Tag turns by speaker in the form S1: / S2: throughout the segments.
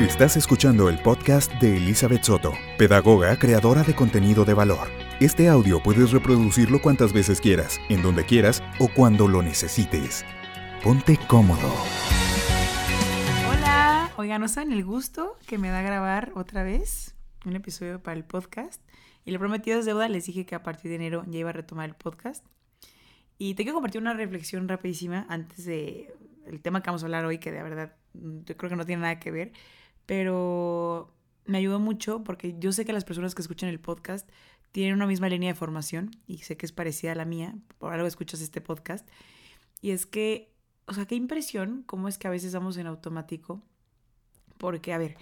S1: Estás escuchando el podcast de Elizabeth Soto, pedagoga creadora de contenido de valor. Este audio puedes reproducirlo cuantas veces quieras, en donde quieras o cuando lo necesites. Ponte cómodo.
S2: Hola, oigan, ¿no saben el gusto que me da grabar otra vez un episodio para el podcast? Y lo prometido es deuda, les dije que a partir de enero ya iba a retomar el podcast. Y tengo que compartir una reflexión rapidísima antes de el tema que vamos a hablar hoy, que de verdad mm, yo creo que no tiene nada que ver, pero me ayudó mucho porque yo sé que las personas que escuchan el podcast tienen una misma línea de formación y sé que es parecida a la mía, por algo escuchas este podcast, y es que, o sea, qué impresión cómo es que a veces vamos en automático, porque, a ver,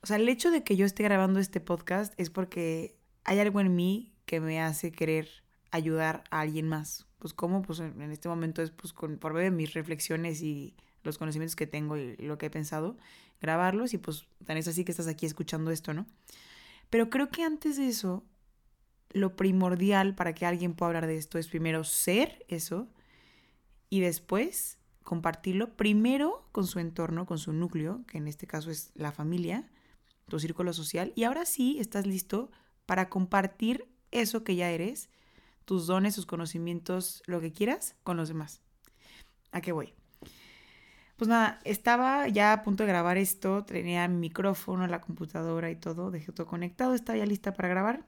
S2: o sea, el hecho de que yo esté grabando este podcast es porque hay algo en mí que me hace querer ayudar a alguien más. Pues cómo, pues en este momento es pues con, por medio de mis reflexiones y los conocimientos que tengo y lo que he pensado, grabarlos y pues tan es así que estás aquí escuchando esto, ¿no? Pero creo que antes de eso, lo primordial para que alguien pueda hablar de esto es primero ser eso y después compartirlo primero con su entorno, con su núcleo, que en este caso es la familia, tu círculo social, y ahora sí estás listo para compartir eso que ya eres, tus dones, tus conocimientos, lo que quieras, con los demás. ¿A qué voy? Pues nada, estaba ya a punto de grabar esto, tenía mi micrófono, la computadora y todo, dejé todo conectado, estaba ya lista para grabar.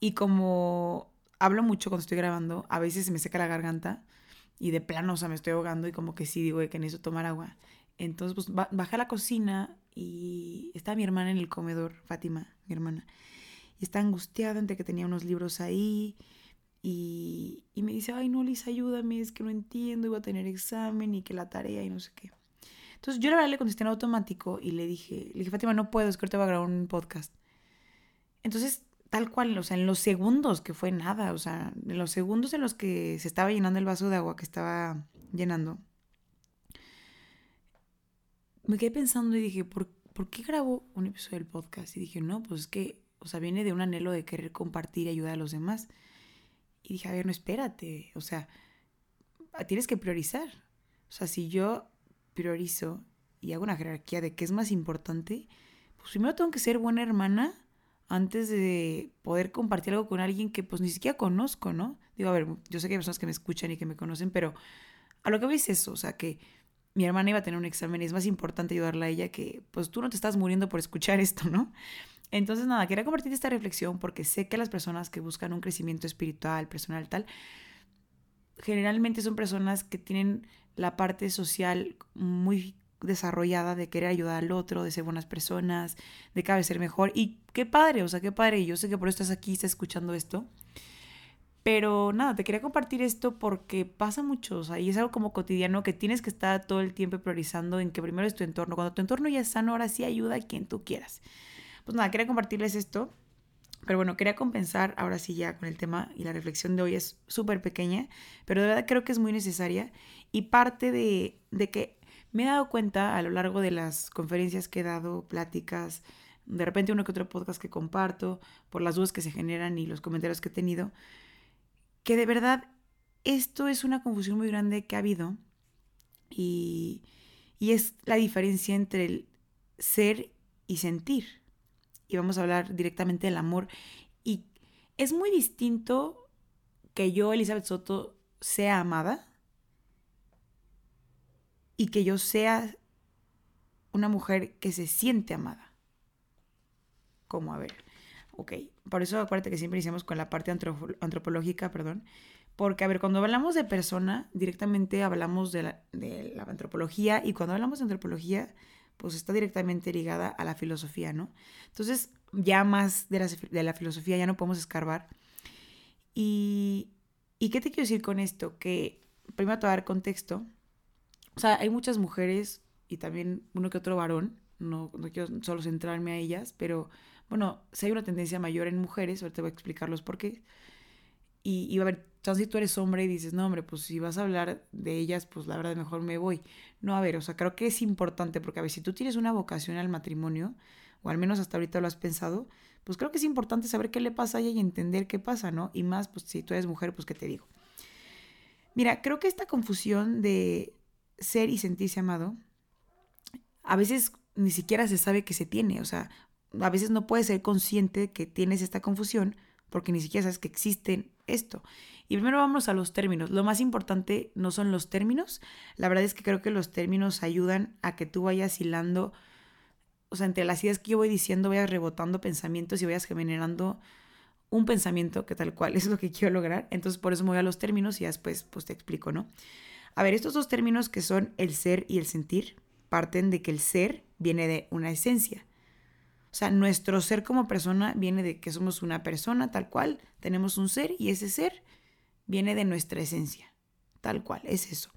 S2: Y como hablo mucho cuando estoy grabando, a veces se me seca la garganta y de plano, o sea, me estoy ahogando y como que sí digo que necesito tomar agua. Entonces, pues bajé a la cocina y está mi hermana en el comedor, Fátima, mi hermana. Y está angustiada entre que tenía unos libros ahí y, me dice, ay, no, Lisa, ayúdame, es que no entiendo, iba a tener examen y que la tarea y no sé qué. Entonces yo la verdad le contesté en automático y le dije, le dije, Fátima, no puedo, es que ahorita voy a grabar un podcast. Entonces, tal cual, o sea, en los segundos, que fue nada, o sea, en los segundos en los que se estaba llenando el vaso de agua que estaba llenando, me quedé pensando y dije, ¿por, ¿por qué grabo un episodio del podcast? Y dije, no, pues es que, o sea, viene de un anhelo de querer compartir y ayudar a los demás. Y dije, a ver, no espérate, o sea, tienes que priorizar. O sea, si yo priorizo y hago una jerarquía de qué es más importante, pues primero tengo que ser buena hermana antes de poder compartir algo con alguien que pues ni siquiera conozco, ¿no? Digo, a ver, yo sé que hay personas que me escuchan y que me conocen, pero a lo que es eso, o sea, que mi hermana iba a tener un examen y es más importante ayudarla a ella que pues tú no te estás muriendo por escuchar esto, ¿no? Entonces, nada, quería compartir esta reflexión porque sé que las personas que buscan un crecimiento espiritual, personal, tal, generalmente son personas que tienen la parte social muy desarrollada de querer ayudar al otro, de ser buenas personas, de cada ser mejor. Y qué padre, o sea, qué padre. Yo sé que por eso estás aquí, estás escuchando esto. Pero nada, te quería compartir esto porque pasa mucho, o sea, y es algo como cotidiano que tienes que estar todo el tiempo priorizando en que primero es tu entorno. Cuando tu entorno ya es sano, ahora sí ayuda a quien tú quieras. Pues nada, quería compartirles esto. Pero bueno, quería compensar ahora sí ya con el tema y la reflexión de hoy es súper pequeña, pero de verdad creo que es muy necesaria y parte de, de que me he dado cuenta a lo largo de las conferencias que he dado, pláticas, de repente uno que otro podcast que comparto, por las dudas que se generan y los comentarios que he tenido, que de verdad esto es una confusión muy grande que ha habido y, y es la diferencia entre el ser y sentir y vamos a hablar directamente del amor. Y es muy distinto que yo, Elizabeth Soto, sea amada y que yo sea una mujer que se siente amada. ¿Cómo? A ver. Ok. Por eso acuérdate que siempre iniciamos con la parte antropológica, perdón. Porque, a ver, cuando hablamos de persona, directamente hablamos de la, de la antropología y cuando hablamos de antropología, pues está directamente ligada a la filosofía, ¿no? Entonces, ya más de la, de la filosofía ya no podemos escarbar. Y, ¿Y qué te quiero decir con esto? Que primero te voy a dar contexto. O sea, hay muchas mujeres y también uno que otro varón, no, no quiero solo centrarme a ellas, pero bueno, si hay una tendencia mayor en mujeres, ahorita voy a explicarlos por qué. Y, y a ver, si tú eres hombre y dices, no, hombre, pues si vas a hablar de ellas, pues la verdad mejor me voy. No, a ver, o sea, creo que es importante porque a ver, si tú tienes una vocación al matrimonio, o al menos hasta ahorita lo has pensado, pues creo que es importante saber qué le pasa a ella y entender qué pasa, ¿no? Y más, pues si tú eres mujer, pues qué te digo. Mira, creo que esta confusión de ser y sentirse amado, a veces ni siquiera se sabe que se tiene. O sea, a veces no puedes ser consciente que tienes esta confusión porque ni siquiera sabes que existen esto. Y primero vamos a los términos. Lo más importante no son los términos. La verdad es que creo que los términos ayudan a que tú vayas hilando, o sea, entre las ideas que yo voy diciendo, vayas rebotando pensamientos y vayas generando un pensamiento que tal cual es lo que quiero lograr. Entonces por eso me voy a los términos y después pues te explico, ¿no? A ver, estos dos términos que son el ser y el sentir parten de que el ser viene de una esencia. O sea, nuestro ser como persona viene de que somos una persona tal cual, tenemos un ser y ese ser viene de nuestra esencia, tal cual, es eso.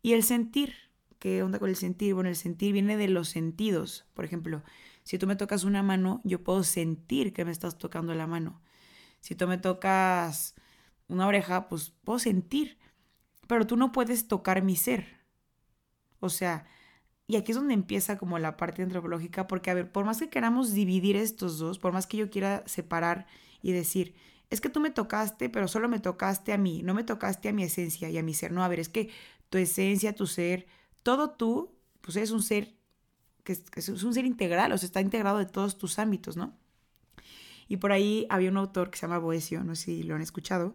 S2: Y el sentir, ¿qué onda con el sentir? Bueno, el sentir viene de los sentidos. Por ejemplo, si tú me tocas una mano, yo puedo sentir que me estás tocando la mano. Si tú me tocas una oreja, pues puedo sentir. Pero tú no puedes tocar mi ser. O sea, y aquí es donde empieza como la parte antropológica, porque a ver, por más que queramos dividir estos dos, por más que yo quiera separar y decir, es que tú me tocaste, pero solo me tocaste a mí, no me tocaste a mi esencia y a mi ser. No, a ver, es que tu esencia, tu ser, todo tú, pues es un ser que es, un ser integral, o sea, está integrado de todos tus ámbitos, ¿no? Y por ahí había un autor que se llama Boesio, no sé si lo han escuchado.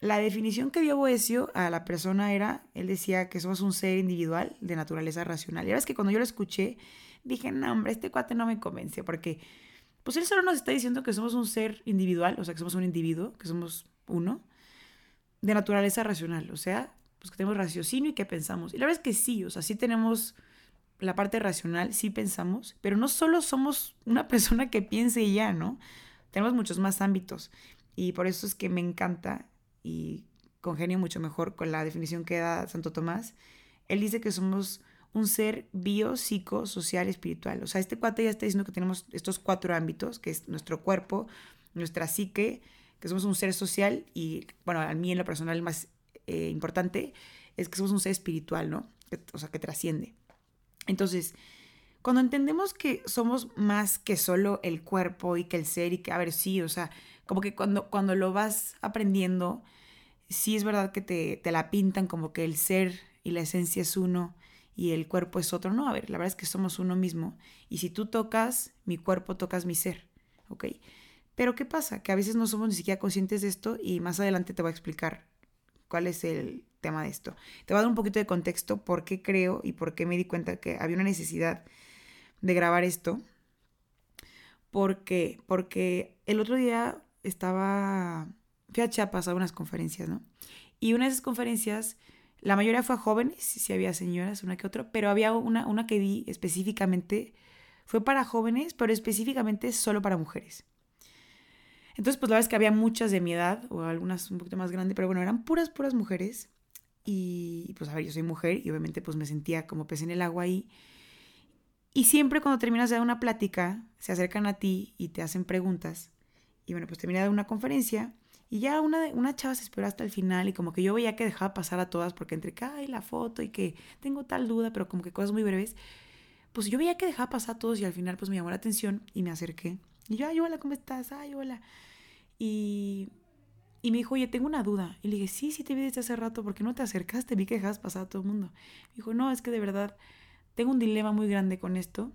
S2: La definición que dio Boesio a la persona era, él decía que somos un ser individual de naturaleza racional. Y ahora es que cuando yo lo escuché, dije, no, hombre, este cuate no me convence, porque pues él solo nos está diciendo que somos un ser individual, o sea, que somos un individuo, que somos uno, de naturaleza racional, o sea, pues que tenemos raciocinio y que pensamos. Y la verdad es que sí, o sea, sí tenemos la parte racional, sí pensamos, pero no solo somos una persona que piense y ya, ¿no? Tenemos muchos más ámbitos. Y por eso es que me encanta y congenio mucho mejor con la definición que da Santo Tomás. Él dice que somos un ser bio, psico, social, espiritual. O sea, este cuate ya está diciendo que tenemos estos cuatro ámbitos, que es nuestro cuerpo, nuestra psique, que somos un ser social y, bueno, a mí en lo personal más eh, importante es que somos un ser espiritual, ¿no? o sea, que trasciende. Entonces, cuando entendemos que somos más que solo el cuerpo y que el ser y que, a ver, sí, o sea, como que cuando, cuando lo vas aprendiendo, sí es verdad que te, te la pintan como que el ser y la esencia es uno y el cuerpo es otro. No, a ver, la verdad es que somos uno mismo. Y si tú tocas mi cuerpo, tocas mi ser, ¿ok? Pero ¿qué pasa? Que a veces no somos ni siquiera conscientes de esto y más adelante te voy a explicar cuál es el tema de esto. Te voy a dar un poquito de contexto por qué creo y por qué me di cuenta que había una necesidad de grabar esto. ¿Por qué? Porque el otro día estaba, fui a Chiapas a unas conferencias, ¿no? Y una de esas conferencias, la mayoría fue a jóvenes, sí había señoras, una que otra, pero había una, una que vi específicamente, fue para jóvenes, pero específicamente solo para mujeres. Entonces, pues la verdad es que había muchas de mi edad, o algunas un poquito más grandes, pero bueno, eran puras, puras mujeres. Y pues a ver, yo soy mujer y obviamente pues me sentía como pez en el agua ahí. Y siempre cuando terminas de dar una plática, se acercan a ti y te hacen preguntas. Y bueno, pues terminé de una conferencia y ya una, una chava se esperó hasta el final y como que yo veía que dejaba pasar a todas porque entre que, hay la foto y que tengo tal duda, pero como que cosas muy breves, pues yo veía que dejaba pasar a todos y al final pues me llamó la atención y me acerqué. Y yo, ay, hola, ¿cómo estás? Ay, hola. Y, y me dijo, oye, tengo una duda. Y le dije, sí, sí te vi desde hace rato, ¿por qué no te acercaste? Vi que dejabas pasar a todo el mundo. Me dijo, no, es que de verdad tengo un dilema muy grande con esto.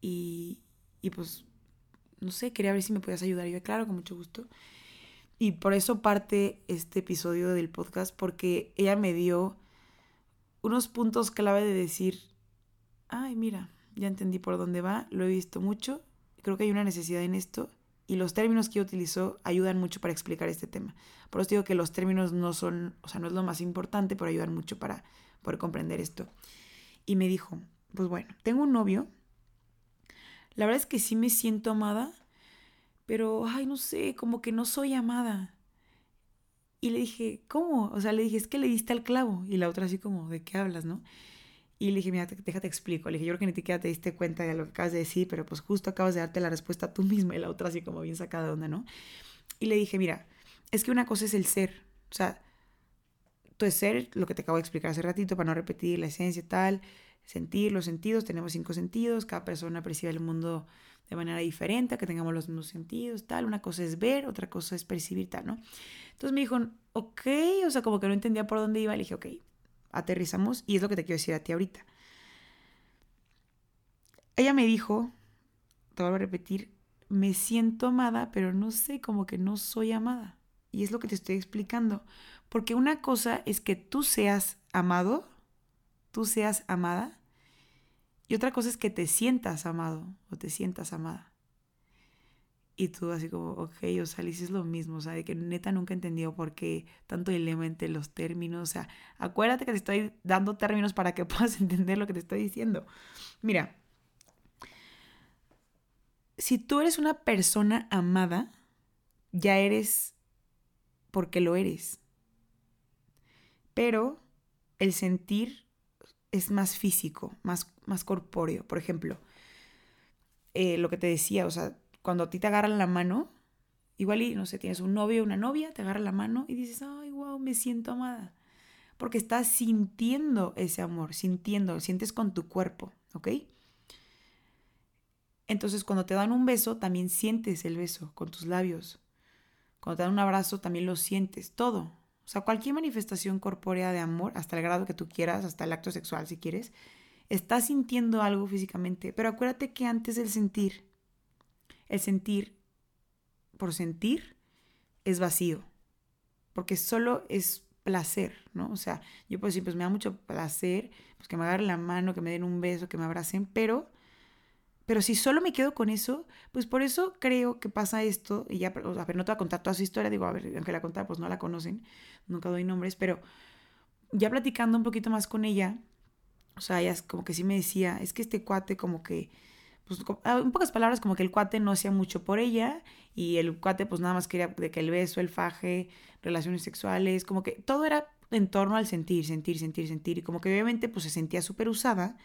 S2: Y, y pues, no sé, quería ver si me podías ayudar. Y yo, claro, con mucho gusto. Y por eso parte este episodio del podcast, porque ella me dio unos puntos clave de decir, ay, mira, ya entendí por dónde va, lo he visto mucho, creo que hay una necesidad en esto y los términos que utilizó ayudan mucho para explicar este tema. Por eso digo que los términos no son, o sea, no es lo más importante, pero ayudan mucho para poder comprender esto. Y me dijo, pues bueno, tengo un novio. La verdad es que sí me siento amada, pero, ay, no sé, como que no soy amada. Y le dije, ¿cómo? O sea, le dije, es que le diste al clavo. Y la otra así como, ¿de qué hablas, no? Y le dije, mira, déjate explico. Le dije, yo creo que ni siquiera te diste cuenta de lo que acabas de decir, pero pues justo acabas de darte la respuesta tú misma y la otra así como bien sacada de onda, ¿no? Y le dije, mira, es que una cosa es el ser, o sea, tu ser, lo que te acabo de explicar hace ratito para no repetir la esencia tal, sentir los sentidos, tenemos cinco sentidos, cada persona percibe el mundo de manera diferente, que tengamos los mismos sentidos, tal, una cosa es ver, otra cosa es percibir tal, ¿no? Entonces me dijo, ok, o sea, como que no entendía por dónde iba, le dije, ok, aterrizamos y es lo que te quiero decir a ti ahorita. ella me dijo, te vuelvo a repetir, me siento amada, pero no sé, como que no soy amada. Y es lo que te estoy explicando. Porque una cosa es que tú seas amado, tú seas amada, y otra cosa es que te sientas amado o te sientas amada. Y tú así como, ok, o sea, dices lo mismo, o sea, de que neta nunca he entendido por qué tanto dilema entre los términos, o sea, acuérdate que te estoy dando términos para que puedas entender lo que te estoy diciendo. Mira, si tú eres una persona amada, ya eres porque lo eres. Pero el sentir es más físico, más, más corpóreo. Por ejemplo, eh, lo que te decía, o sea, cuando a ti te agarran la mano, igual y, no sé, tienes un novio o una novia, te agarra la mano y dices, ay, wow, me siento amada. Porque estás sintiendo ese amor, sintiendo, sientes con tu cuerpo, ¿ok? Entonces cuando te dan un beso, también sientes el beso con tus labios. Cuando te dan un abrazo, también lo sientes, todo. O sea, cualquier manifestación corpórea de amor, hasta el grado que tú quieras, hasta el acto sexual si quieres, estás sintiendo algo físicamente. Pero acuérdate que antes del sentir el sentir por sentir es vacío, porque solo es placer, ¿no? O sea, yo puedo decir, pues me da mucho placer, pues que me agarren la mano, que me den un beso, que me abracen, pero, pero si solo me quedo con eso, pues por eso creo que pasa esto, y ya, a ver, no te voy a contar toda su historia, digo, a ver, aunque la contar, pues no la conocen, nunca doy nombres, pero ya platicando un poquito más con ella, o sea, ella como que sí me decía, es que este cuate como que pues, ah, en pocas palabras, como que el cuate no hacía mucho por ella y el cuate pues nada más quería de que el beso, el faje, relaciones sexuales, como que todo era en torno al sentir, sentir, sentir, sentir y como que obviamente pues se sentía súper usada.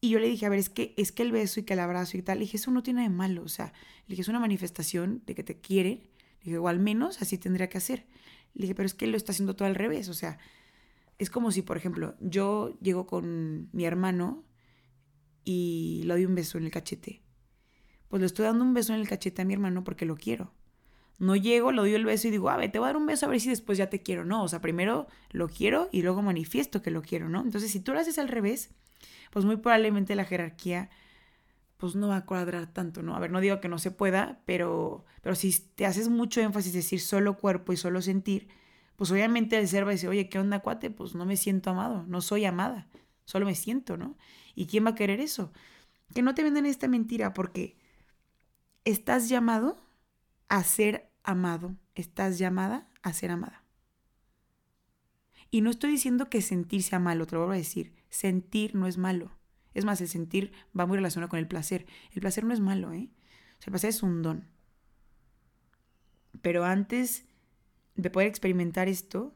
S2: Y yo le dije, a ver, es que, es que el beso y que el abrazo y tal, le dije, eso no tiene de malo, o sea, le dije, es una manifestación de que te quiere, le dije, o al menos así tendría que hacer. Le dije, pero es que él lo está haciendo todo al revés, o sea, es como si, por ejemplo, yo llego con mi hermano y le doy un beso en el cachete. Pues le estoy dando un beso en el cachete a mi hermano porque lo quiero. No llego, le doy el beso y digo, a ver, te voy a dar un beso a ver si después ya te quiero. No, o sea, primero lo quiero y luego manifiesto que lo quiero, ¿no? Entonces, si tú lo haces al revés, pues muy probablemente la jerarquía pues no va a cuadrar tanto, ¿no? A ver, no digo que no se pueda, pero, pero si te haces mucho énfasis decir solo cuerpo y solo sentir, pues obviamente el ser va a decir, oye, ¿qué onda, cuate? Pues no me siento amado, no soy amada, solo me siento, ¿no? ¿Y quién va a querer eso? Que no te vendan esta mentira porque estás llamado a ser amado, estás llamada a ser amada. Y no estoy diciendo que sentir sea malo, te lo vuelvo a decir, sentir no es malo. Es más, el sentir va muy relacionado con el placer. El placer no es malo, ¿eh? O sea, el placer es un don. Pero antes de poder experimentar esto,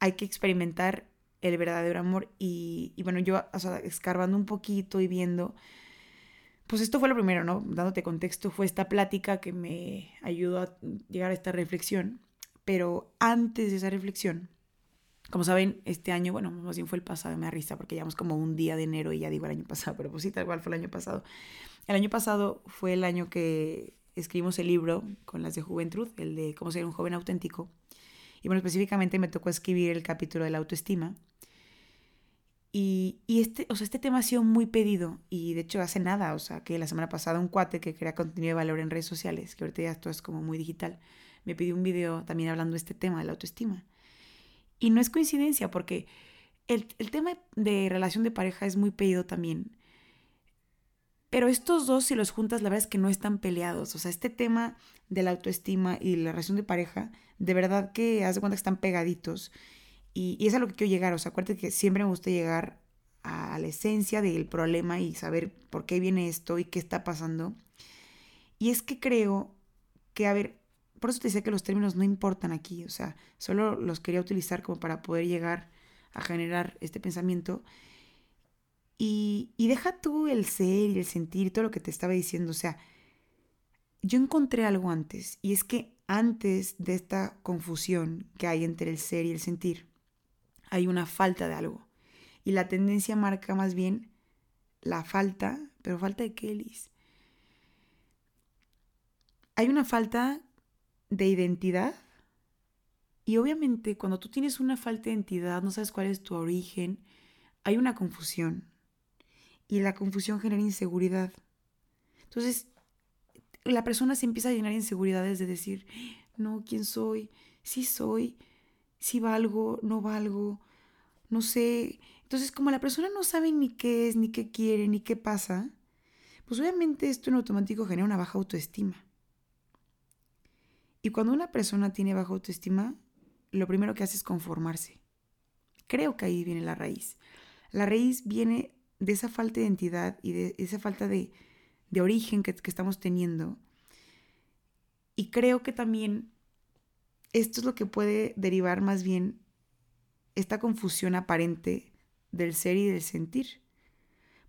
S2: hay que experimentar el verdadero amor. Y, bueno, yo, o sea, escarbando un poquito y viendo, pues esto fue lo primero, ¿no? Dándote contexto, fue esta plática que me ayudó a llegar a esta reflexión. Pero antes de esa reflexión, como saben, este año, bueno, más bien fue el pasado, me da risa porque llevamos como un día de enero y ya digo el año pasado, pero pues sí, tal cual fue el año pasado. El año pasado fue el año que escribimos el libro con las de Juventud, el de cómo ser un joven auténtico. Y bueno, específicamente me tocó escribir el capítulo de la autoestima. Y, este, o sea, este tema ha sido muy pedido y de hecho hace nada, o sea, que la semana pasada un cuate que crea contenido de valor en redes sociales, que ahorita ya esto es como muy digital, me pidió un video también hablando de este tema, de la autoestima. Y no es coincidencia porque el, el tema de relación de pareja es muy pedido también. Pero estos dos, si los juntas, la verdad es que no están peleados. O sea, este tema de la autoestima y la relación de pareja, de verdad que haz de cuenta que están pegaditos. Y, es a lo que quiero llegar, o sea, acuérdate que siempre me gusta llegar a la esencia del problema y saber por qué viene esto y qué está pasando. Y es que creo que, a ver, por eso te decía que los términos no importan aquí, o sea, solo los quería utilizar como para poder llegar a generar este pensamiento. Y, y deja tú el ser y el sentir todo lo que te estaba diciendo, o sea, yo encontré algo antes, y es que antes de esta confusión que hay entre el ser y el sentir, hay una falta de algo. Y la tendencia marca más bien la falta, pero falta de qué? Hay una falta de identidad. Y obviamente cuando tú tienes una falta de identidad, no sabes cuál es tu origen, hay una confusión. y la confusión genera inseguridad. Entonces, la persona se empieza a llenar de inseguridades de decir, no, ¿quién soy? Sí soy, sí valgo, no valgo, no sé. Entonces, como la persona no sabe ni qué es, ni qué quiere, ni qué pasa, pues obviamente esto en automático genera una baja autoestima. Y cuando una persona tiene baja autoestima, lo primero que hace es conformarse. Creo que ahí viene la raíz. La raíz viene de esa falta de identidad y de esa falta de, origen que, que estamos teniendo. Y creo que también esto es lo que puede derivar más bien esta confusión aparente del ser y del sentir.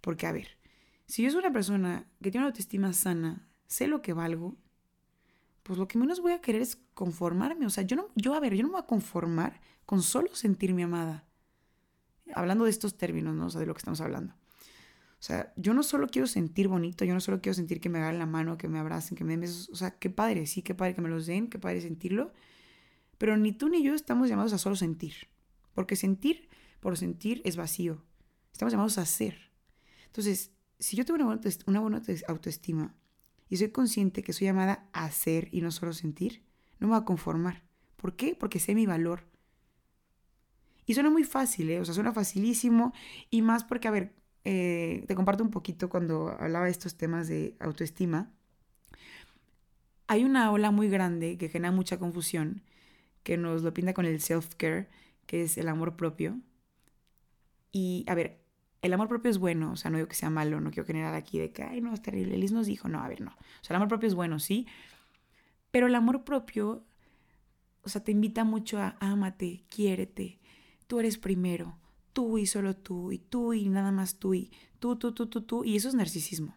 S2: Porque, a ver, si yo soy una persona que tiene una autoestima sana, sé lo que valgo, pues lo que menos voy a querer es conformarme. O sea, yo no, yo, a ver, yo no me voy a conformar con solo sentirme amada. Hablando de estos términos, ¿no? O sea, de lo que estamos hablando. O sea, yo no solo quiero sentir bonito, yo no solo quiero sentir que me hagan la mano, que me abracen, que me den besos. O sea, qué padre, sí, qué padre que me los den, qué padre sentirlo. Pero ni tú ni yo estamos llamados a solo sentir. Porque sentir por sentir es vacío. Estamos llamados a ser. Entonces, si yo tengo una buena, autoestima, y soy consciente que soy llamada a ser y no solo sentir, no me voy a conformar. ¿Por qué? Porque sé mi valor. Y suena muy fácil, ¿eh? O sea, suena facilísimo y más porque, a ver, eh, te comparto un poquito cuando hablaba de estos temas de autoestima. Hay una ola muy grande que genera mucha confusión, que nos lo pinta con el self-care, que es el amor propio. Y, a ver, el amor propio es bueno, o sea, no digo que sea malo, no quiero generar aquí de que, ay, no, es terrible, Liz nos dijo, no, a ver, no. O sea, el amor propio es bueno, sí, pero el amor propio, o sea, te invita mucho a ámate, quiérete, tú eres primero, tú y solo tú, y tú y nada más tú, y tú, tú, tú, tú, tú, y eso es narcisismo.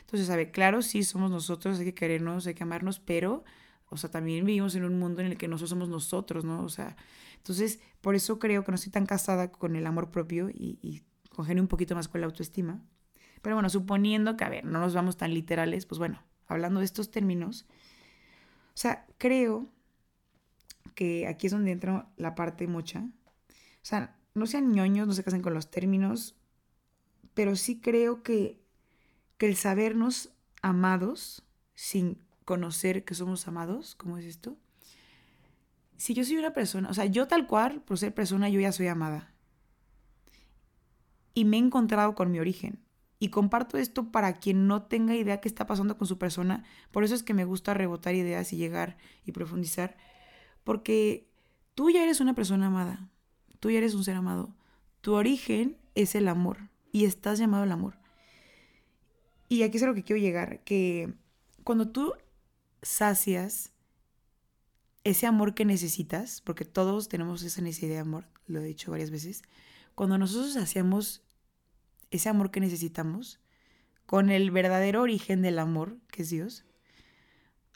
S2: Entonces, a ver, claro, sí, somos nosotros, hay que querernos, hay que amarnos, pero, o sea, también vivimos en un mundo en el que nosotros somos nosotros, ¿no? O sea, entonces, por eso creo que no estoy tan casada con el amor propio y, y congenio un poquito más con la autoestima. Pero bueno, suponiendo que, a ver, no nos vamos tan literales, pues bueno, hablando de estos términos, o sea, creo que aquí es donde entra la parte mocha. O sea, no sean ñoños, no se casen con los términos, pero sí creo que, que el sabernos amados sin conocer que somos amados, ¿cómo es esto? Si yo soy una persona, o sea, yo tal cual, por ser persona, yo ya soy amada y me he encontrado con mi origen. Y comparto esto para quien no tenga idea qué está pasando con su persona. Por eso es que me gusta rebotar ideas y llegar y profundizar. Porque tú ya eres una persona amada. Tú ya eres un ser amado. Tu origen es el amor. Y estás llamado al amor. Y aquí es a lo que quiero llegar. Que cuando tú sacias ese amor que necesitas, porque todos tenemos esa necesidad de amor, lo he dicho varias veces, cuando nosotros hacemos ese amor que necesitamos, con el verdadero origen del amor, que es Dios,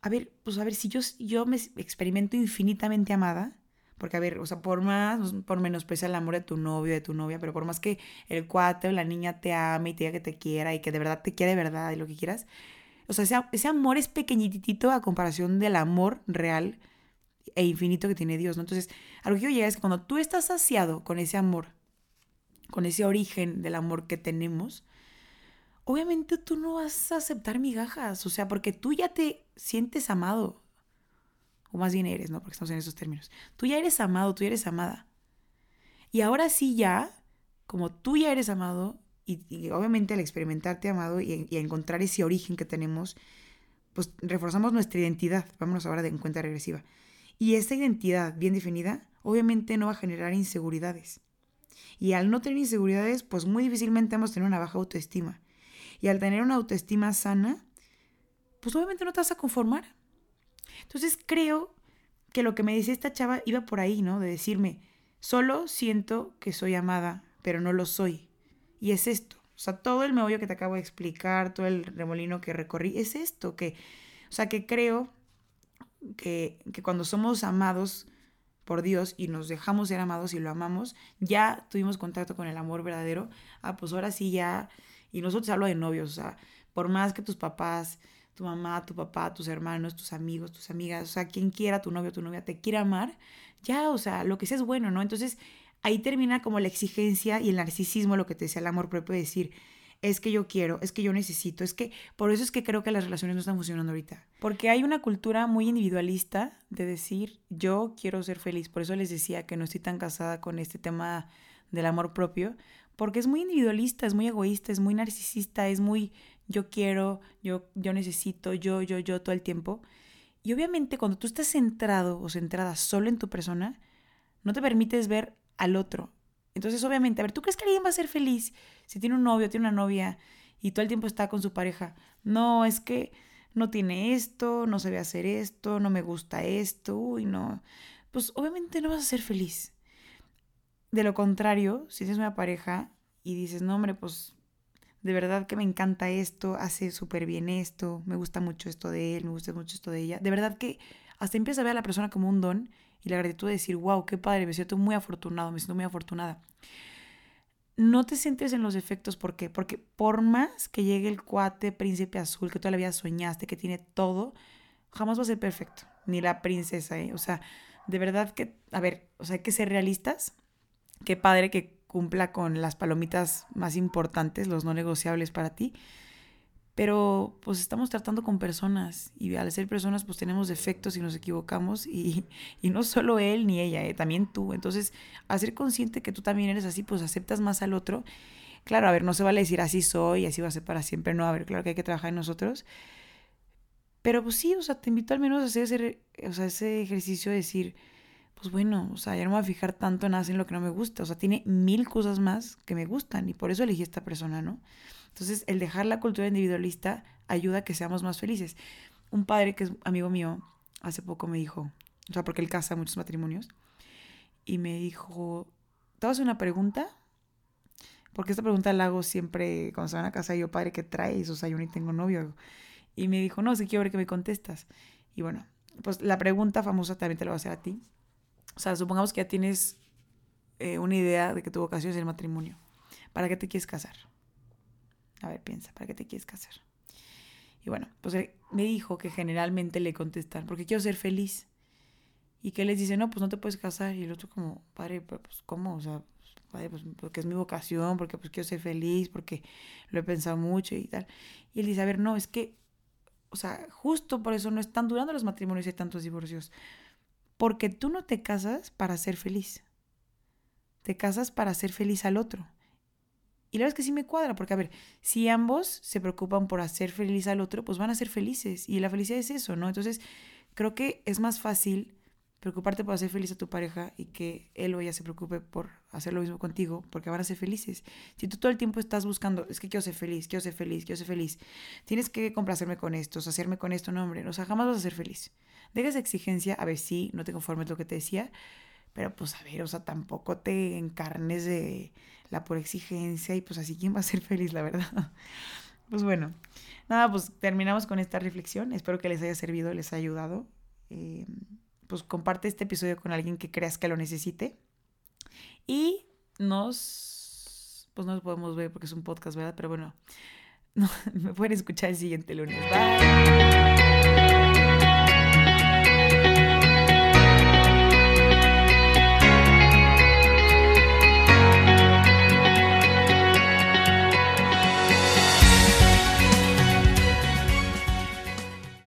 S2: a ver, pues a ver, si yo, yo me experimento infinitamente amada, porque a ver, o sea, por más, por menospreciar el amor de tu novio, de tu novia, pero por más que el cuate o la niña te ame y te diga que te quiera y que de verdad te quiere de verdad y lo que quieras, o sea, ese, amor es pequeñitito a comparación del amor real e infinito que tiene Dios, ¿no? Entonces, a lo que yo llegar es que cuando tú estás saciado con ese amor con ese origen del amor que tenemos, obviamente tú no vas a aceptar migajas, o sea, porque tú ya te sientes amado, o más bien eres, ¿no? Porque estamos en esos términos. Tú ya eres amado, tú ya eres amada. Y ahora sí ya, como tú ya eres amado, y, obviamente al experimentarte amado y, y, encontrar ese origen que tenemos, pues reforzamos nuestra identidad. Vámonos ahora de en cuenta regresiva. Y esa identidad bien definida, obviamente no va a generar inseguridades. Y al no tener inseguridades, pues muy difícilmente vamos a tener una baja autoestima. Y al tener una autoestima sana, pues obviamente no te vas a conformar. Entonces creo que lo que me decía esta chava iba por ahí, ¿no? De decirme, solo siento que soy amada, pero no lo soy. Y es esto. O sea, todo el meollo que te acabo de explicar, todo el remolino que recorrí, es esto, que, o sea, que creo que, que cuando somos amados, por Dios y nos dejamos ser amados y lo amamos, ya tuvimos contacto con el amor verdadero, ah, pues ahora sí ya, y nosotros hablo de novios, o sea, por más que tus papás, tu mamá, tu papá, tus hermanos, tus amigos, tus amigas, o sea, quien quiera, tu novio, tu novia, te quiera amar, ya, o sea, lo que sea es bueno, ¿no? Entonces, ahí termina como la exigencia y el narcisismo, lo que te decía el amor propio, de decir, es que yo quiero, es que yo necesito, es que por eso es que creo que las relaciones no están funcionando ahorita. Porque hay una cultura muy individualista de decir, yo quiero ser feliz. Por eso les decía que no estoy tan casada con este tema del amor propio, porque es muy individualista, es muy egoísta, es muy narcisista, es muy yo quiero, yo, yo necesito, yo, yo, yo todo el tiempo. Y obviamente cuando tú estás centrado o centrada solo en tu persona, no te permites ver al otro. Entonces, obviamente, a ver, ¿tú crees que alguien va a ser feliz si tiene un novio, tiene una novia y todo el tiempo está con su pareja? No, es que no tiene esto, no sabe hacer esto, no me gusta esto, uy, no. Pues obviamente no vas a ser feliz. De lo contrario, si tienes una pareja y dices, no, hombre, pues de verdad que me encanta esto, hace súper bien esto, me gusta mucho esto de él, me gusta mucho esto de ella. De verdad que hasta empieza a ver a la persona como un don y la gratitud de decir, wow, qué padre, me siento muy afortunado, me siento muy afortunada. No te centres en los efectos, ¿por qué? Porque por más que llegue el cuate príncipe azul que toda la vida soñaste, que tiene todo, jamás va a ser perfecto, ni la princesa, ¿eh? O sea, de verdad que, a ver, o sea, hay que ser realistas. Qué padre que cumpla con las palomitas más importantes, los no negociables para ti, pero pues estamos tratando con personas y al ser personas pues tenemos defectos y nos equivocamos y, y no solo él ni ella, eh, también tú. Entonces, ser consciente que tú también eres así, pues aceptas más al otro. Claro, a ver, no se vale decir así soy, así va a ser para siempre, no, a ver, claro que hay que trabajar en nosotros. Pero pues sí, o sea, te invito al menos a hacer ese, o sea, ese ejercicio de decir, pues bueno, o sea, ya no me voy a fijar tanto en nada en lo que no me gusta. O sea, tiene mil cosas más que me gustan y por eso elegí esta persona, ¿no? Entonces, el dejar la cultura individualista ayuda a que seamos más felices. Un padre que es amigo mío, hace poco me dijo, o sea, porque él casa muchos matrimonios, y me dijo, ¿te vas a una pregunta? Porque esta pregunta la hago siempre cuando se van a casa y yo, padre, ¿qué traes? O sea, yo ni tengo novio. Y me dijo, no, sí quiero ver que me contestas. Y bueno, pues la pregunta famosa también te la voy a hacer a ti. O sea, supongamos que ya tienes eh, una idea de que tu vocación es el matrimonio. ¿Para qué te quieres casar? A ver, piensa, ¿para qué te quieres casar? Y bueno, pues me dijo que generalmente le contestan, porque quiero ser feliz. Y que les dice, no, pues no te puedes casar. Y el otro como, padre, pues ¿cómo? O sea, padre, pues porque es mi vocación, porque pues quiero ser feliz, porque lo he pensado mucho y tal. Y él dice, a ver, no, es que, o sea, justo por eso no están durando los matrimonios y hay tantos divorcios. Porque tú no te casas para ser feliz. Te casas para ser feliz al otro. Y la verdad es que sí me cuadra, porque a ver, si ambos se preocupan por hacer feliz al otro, pues van a ser felices. Y la felicidad es eso, ¿no? Entonces, creo que es más fácil preocuparte por hacer feliz a tu pareja y que él o ella se preocupe por hacer lo mismo contigo, porque van a ser felices. Si tú todo el tiempo estás buscando, es que quiero ser feliz, quiero ser feliz, quiero ser feliz, tienes que complacerme con esto, hacerme con esto, no, hombre, o sea, jamás vas a ser feliz. Deja esa exigencia, a ver si no te conformes lo que te decía, pero pues a ver, o sea, tampoco te encarnes de la pura exigencia y pues así quién va a ser feliz, la verdad. Pues bueno, nada, pues terminamos con esta reflexión. Espero que les haya servido, les haya ayudado. Eh, pues comparte este episodio con alguien que creas que lo necesite. Y nos, pues nos podemos ver porque es un podcast, ¿verdad? Pero bueno, no, me pueden escuchar el siguiente lunes. Bye.